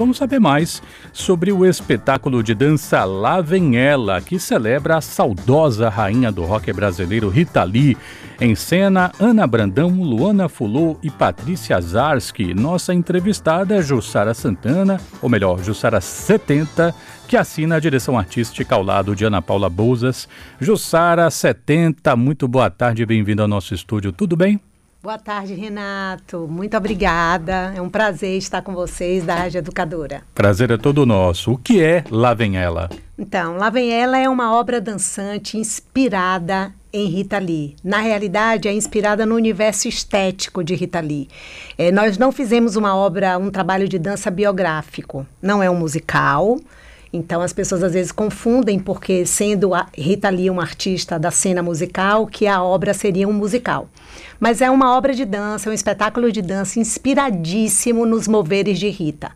Vamos saber mais sobre o espetáculo de dança Lá Vem Ela, que celebra a saudosa rainha do rock brasileiro Rita Lee. Em cena, Ana Brandão, Luana Fulô e Patrícia Zarski. Nossa entrevistada é Jussara Santana, ou melhor, Jussara 70, que assina a direção artística ao lado de Ana Paula Bouzas. Jussara 70, muito boa tarde e bem-vinda ao nosso estúdio. Tudo bem? Boa tarde, Renato. Muito obrigada. É um prazer estar com vocês da Rádio Educadora. Prazer é todo nosso. O que é Lá Vem Ela? Então, Lá Vem Ela é uma obra dançante inspirada em Rita Lee. Na realidade, é inspirada no universo estético de Rita Lee. É, nós não fizemos uma obra, um trabalho de dança biográfico. Não é um musical. Então as pessoas às vezes confundem porque sendo a Rita Lee uma artista da cena musical, que a obra seria um musical. Mas é uma obra de dança, é um espetáculo de dança inspiradíssimo nos moveres de Rita.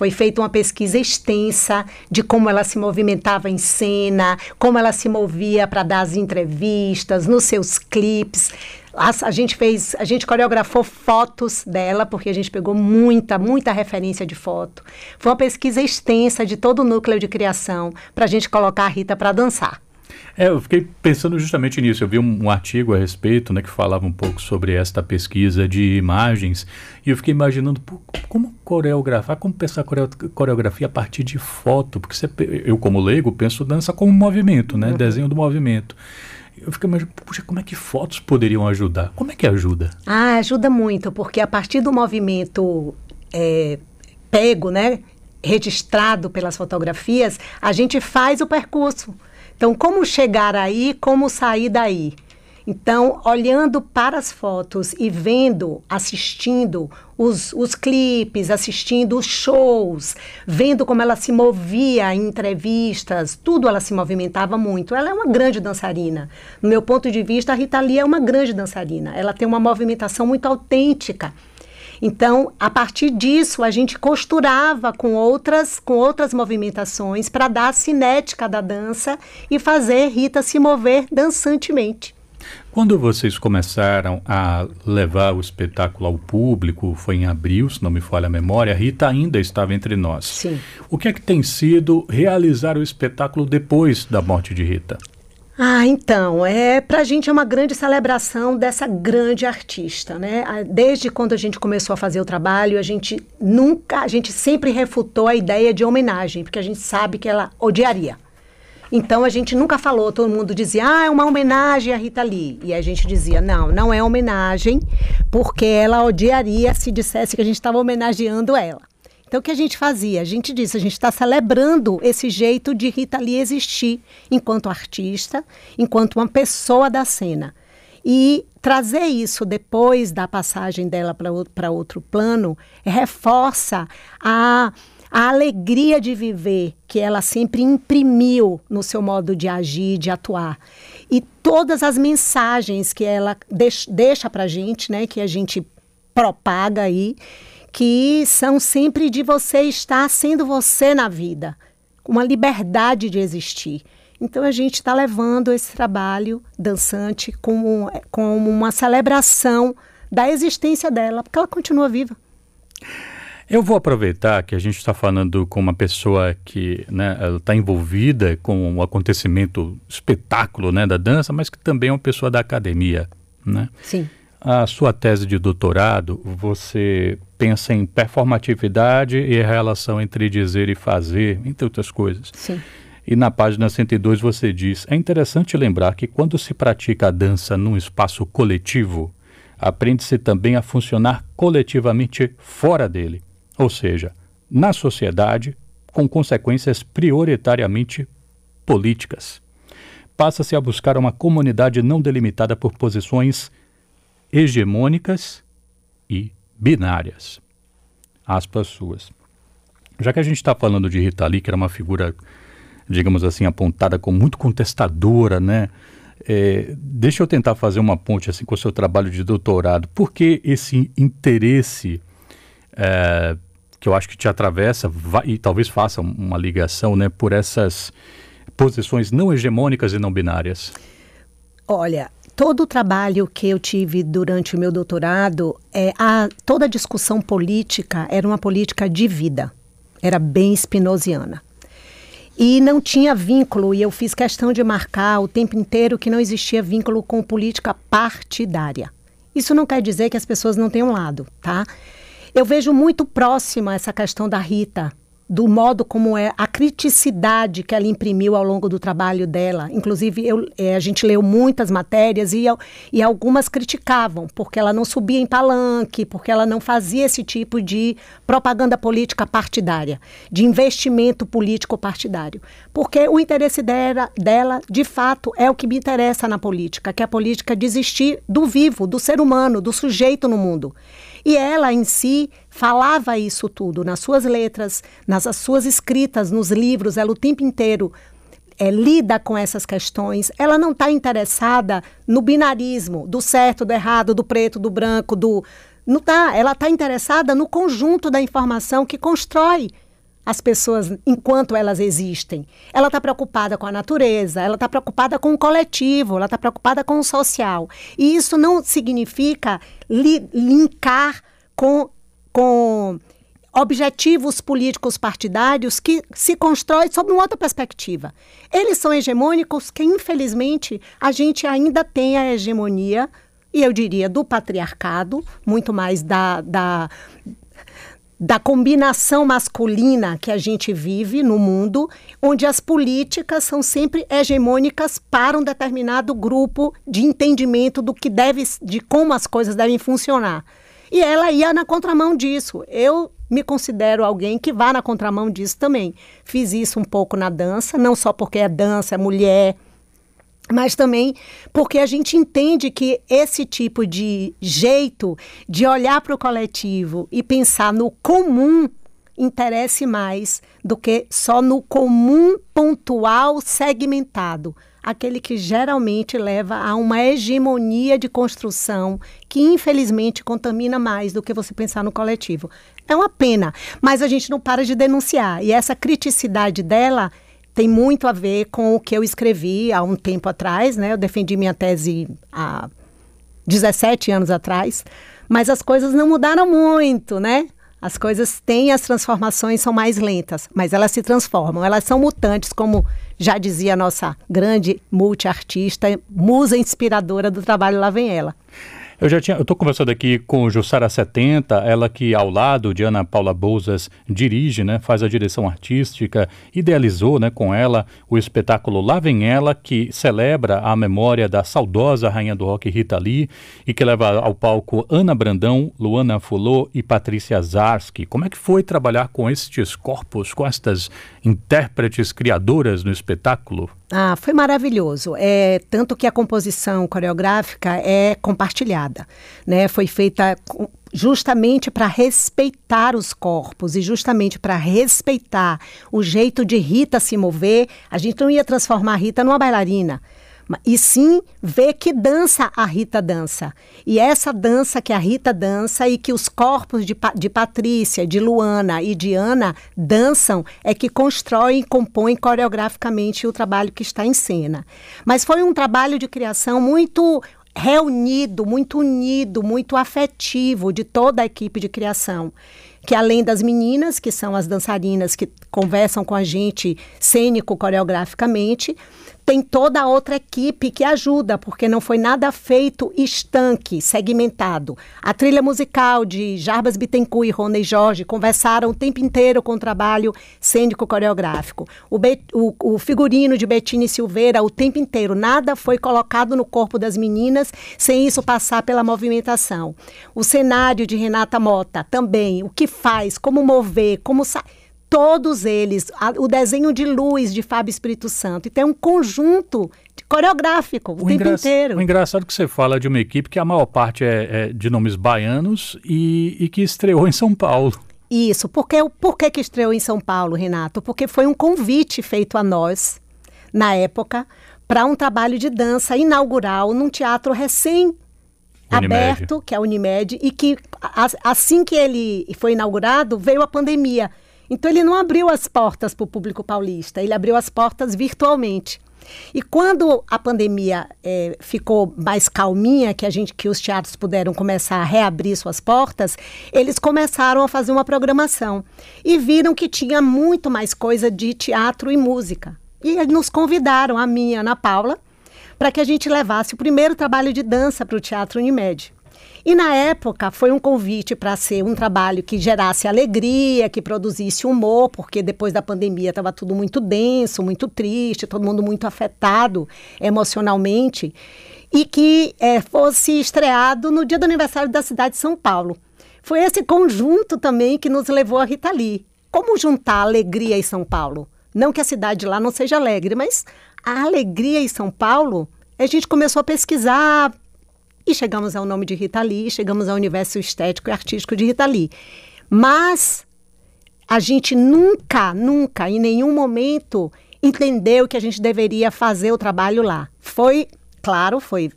Foi feita uma pesquisa extensa de como ela se movimentava em cena, como ela se movia para dar as entrevistas, nos seus clipes. A, a, gente fez, a gente coreografou fotos dela, porque a gente pegou muita, muita referência de foto. Foi uma pesquisa extensa de todo o núcleo de criação para a gente colocar a Rita para dançar. É, eu fiquei pensando justamente nisso. Eu vi um, um, artigo a respeito, né, que falava um pouco sobre esta pesquisa de imagens, e eu fiquei imaginando pô, como coreografar, como pensar coreografia a partir de foto, porque você, eu como leigo penso dança como movimento, né, uhum. desenho do movimento. Eu fiquei imaginando, puxa, como é que fotos poderiam ajudar? Como é que ajuda? Ah, ajuda muito, porque a partir do movimento é, pego, né, registrado pelas fotografias, a gente faz o percurso. Então, como chegar aí, como sair daí? Então, olhando para as fotos e vendo, assistindo os, os clipes, assistindo os shows, vendo como ela se movia em entrevistas, tudo ela se movimentava muito. Ela é uma grande dançarina. No meu ponto de vista, a Rita Lee é uma grande dançarina. Ela tem uma movimentação muito autêntica. Então, a partir disso, a gente costurava com outras, com outras movimentações para dar a cinética da dança e fazer Rita se mover dançantemente. Quando vocês começaram a levar o espetáculo ao público, foi em abril, se não me falha a memória, a Rita ainda estava entre nós. Sim. O que é que tem sido realizar o espetáculo depois da morte de Rita? Ah, então, é para a gente é uma grande celebração dessa grande artista, né? Desde quando a gente começou a fazer o trabalho, a gente nunca, a gente sempre refutou a ideia de homenagem, porque a gente sabe que ela odiaria. Então a gente nunca falou, todo mundo dizia, ah, é uma homenagem a Rita Lee. E a gente dizia, não, não é homenagem, porque ela odiaria se dissesse que a gente estava homenageando ela. Então, o que a gente fazia? A gente disse, a gente está celebrando esse jeito de Rita Lee existir enquanto artista, enquanto uma pessoa da cena. E trazer isso depois da passagem dela para outro plano reforça a, a alegria de viver que ela sempre imprimiu no seu modo de agir, de atuar. E todas as mensagens que ela deix, deixa para a gente, né, que a gente propaga aí, que são sempre de você estar sendo você na vida, uma liberdade de existir. Então a gente está levando esse trabalho dançante como, como uma celebração da existência dela, porque ela continua viva. Eu vou aproveitar que a gente está falando com uma pessoa que né, está envolvida com o acontecimento, espetáculo né, da dança, mas que também é uma pessoa da academia. Né? Sim. A sua tese de doutorado, você pensa em performatividade e a relação entre dizer e fazer, entre outras coisas. Sim. E na página 102 você diz: é interessante lembrar que quando se pratica a dança num espaço coletivo, aprende-se também a funcionar coletivamente fora dele, ou seja, na sociedade, com consequências prioritariamente políticas. Passa-se a buscar uma comunidade não delimitada por posições hegemônicas e binárias. Aspas suas. Já que a gente está falando de Rita Lee, que era uma figura, digamos assim, apontada como muito contestadora, né? É, deixa eu tentar fazer uma ponte assim com o seu trabalho de doutorado. Por que esse interesse é, que eu acho que te atravessa vai, e talvez faça uma ligação né, por essas posições não hegemônicas e não binárias? Olha, todo o trabalho que eu tive durante o meu doutorado, é, a, toda a discussão política era uma política de vida. Era bem spinoziana. E não tinha vínculo, e eu fiz questão de marcar o tempo inteiro que não existia vínculo com política partidária. Isso não quer dizer que as pessoas não tenham lado, tá? Eu vejo muito próxima essa questão da Rita, do modo como é a criticidade que ela imprimiu ao longo do trabalho dela. Inclusive, eu, é, a gente leu muitas matérias e, e algumas criticavam, porque ela não subia em palanque, porque ela não fazia esse tipo de propaganda política partidária, de investimento político partidário. Porque o interesse dela, dela, de fato, é o que me interessa na política, que é a política desistir do vivo, do ser humano, do sujeito no mundo. E ela em si falava isso tudo nas suas letras, nas suas escritas, nos livros, ela o tempo inteiro é, lida com essas questões. Ela não está interessada no binarismo, do certo, do errado, do preto, do branco, do. Não tá. Ela está interessada no conjunto da informação que constrói as pessoas enquanto elas existem. Ela está preocupada com a natureza, ela está preocupada com o coletivo, ela está preocupada com o social. E isso não significa li linkar com, com objetivos políticos partidários que se constroem sob uma outra perspectiva. Eles são hegemônicos que, infelizmente, a gente ainda tem a hegemonia e eu diria do patriarcado, muito mais da, da, da combinação masculina que a gente vive no mundo, onde as políticas são sempre hegemônicas para um determinado grupo de entendimento do que deve, de como as coisas devem funcionar. E ela ia na contramão disso. Eu me considero alguém que vá na contramão disso também. Fiz isso um pouco na dança, não só porque é dança, é mulher, mas também porque a gente entende que esse tipo de jeito de olhar para o coletivo e pensar no comum interesse mais do que só no comum pontual segmentado, aquele que geralmente leva a uma hegemonia de construção que infelizmente contamina mais do que você pensar no coletivo. É uma pena, mas a gente não para de denunciar e essa criticidade dela tem muito a ver com o que eu escrevi há um tempo atrás, né? Eu defendi minha tese há 17 anos atrás, mas as coisas não mudaram muito, né? As coisas têm as transformações são mais lentas, mas elas se transformam, elas são mutantes, como já dizia a nossa grande multiartista, musa inspiradora do trabalho Lá Vem Ela. Eu já tinha, eu estou conversando aqui com Jussara 70, ela que ao lado de Ana Paula Bouzas dirige, né, faz a direção artística, idealizou, né, com ela o espetáculo Lá Vem Ela, que celebra a memória da saudosa rainha do rock Rita Lee e que leva ao palco Ana Brandão, Luana Fulô e Patrícia Zarski. Como é que foi trabalhar com estes corpos, com estas intérpretes criadoras no espetáculo? Ah, foi maravilhoso. É tanto que a composição coreográfica é compartilhada, né? Foi feita justamente para respeitar os corpos e justamente para respeitar o jeito de Rita se mover. A gente não ia transformar Rita numa bailarina e sim ver que dança a Rita dança. E essa dança que a Rita dança e que os corpos de, de Patrícia, de Luana e de Ana dançam é que constroem e compõem coreograficamente o trabalho que está em cena. Mas foi um trabalho de criação muito reunido, muito unido, muito afetivo de toda a equipe de criação que além das meninas, que são as dançarinas que conversam com a gente cênico coreograficamente, tem toda a outra equipe que ajuda, porque não foi nada feito estanque, segmentado. A trilha musical de Jarbas Bittencourt e Rony Jorge conversaram o tempo inteiro com o trabalho cênico coreográfico. O, o, o figurino de Bettine Silveira o tempo inteiro, nada foi colocado no corpo das meninas sem isso passar pela movimentação. O cenário de Renata Mota também, o que faz, como mover, como sair todos eles, a, o desenho de luz de Fábio Espírito Santo. E tem um conjunto de, coreográfico o, o tempo inteiro. O engraçado é que você fala de uma equipe que a maior parte é, é de nomes baianos e, e, que estreou em São Paulo. Isso, porque, por que, que estreou em São Paulo, Renato? Porque foi um convite feito a nós, na época, para um trabalho de dança inaugural num teatro recém aberto, que é a Unimed, e que assim que ele foi inaugurado, veio a pandemia. Então ele não abriu as portas para o público paulista, ele abriu as portas virtualmente. E quando a pandemia é, ficou mais calminha, que a gente, que os teatros puderam começar a reabrir suas portas, eles começaram a fazer uma programação e viram que tinha muito mais coisa de teatro e música. E nos convidaram, a mim e a Ana Paula, para que a gente levasse o primeiro trabalho de dança para o Teatro Unimed. E na época foi um convite para ser um trabalho que gerasse alegria, que produzisse humor, porque depois da pandemia estava tudo muito denso, muito triste, todo mundo muito afetado emocionalmente, e que é, fosse estreado no dia do aniversário da cidade de São Paulo. Foi esse conjunto também que nos levou a Rita Lee. Como juntar alegria em São Paulo? Não que a cidade lá não seja alegre, mas a alegria em São Paulo, a gente começou a pesquisar, e chegamos ao nome de Rita Lee, chegamos ao universo estético e artístico de Rita Lee. Mas a gente nunca, nunca, em nenhum momento entendeu que a gente deveria fazer o trabalho lá. Foi, claro, foi,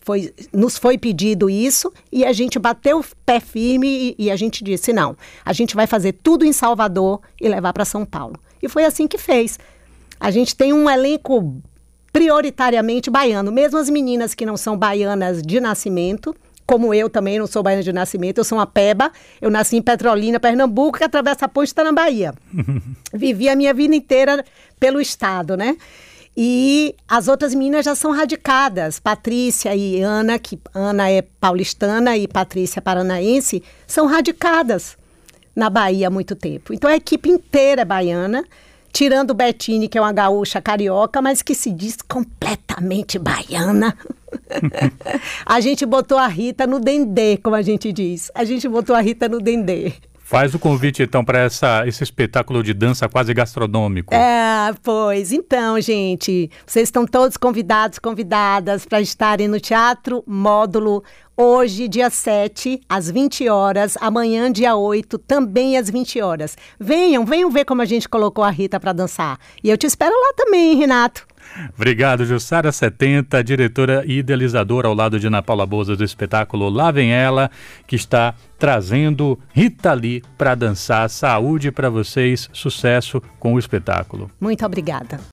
foi, nos foi pedido isso e a gente bateu o pé firme e, e a gente disse não, a gente vai fazer tudo em Salvador e levar para São Paulo. E foi assim que fez. A gente tem um elenco prioritariamente baiano. Mesmo as meninas que não são baianas de nascimento, como eu também não sou baiana de nascimento, eu sou uma peba. Eu nasci em Petrolina, Pernambuco, que atravessa a ponte está na Bahia. Vivi a minha vida inteira pelo estado, né? E as outras meninas já são radicadas. Patrícia e Ana, que Ana é paulistana e Patrícia paranaense, são radicadas na Bahia há muito tempo. Então a equipe inteira é baiana tirando o Bettini, que é uma gaúcha carioca, mas que se diz completamente baiana. a gente botou a Rita no dendê, como a gente diz. A gente botou a Rita no dendê. Faz o convite, então, para esse espetáculo de dança quase gastronômico. É, pois. Então, gente, vocês estão todos convidados, convidadas para estarem no Teatro Módulo hoje, dia 7, às 20 horas, amanhã, dia 8, também às 20 horas. Venham, venham ver como a gente colocou a Rita para dançar. E eu te espero lá também, Renato. Obrigado, Jussara 70, diretora e idealizadora ao lado de Ana Paula Boza do espetáculo Lá Vem Ela, que está trazendo Rita Lee para dançar. Saúde para vocês, sucesso com o espetáculo. Muito obrigada.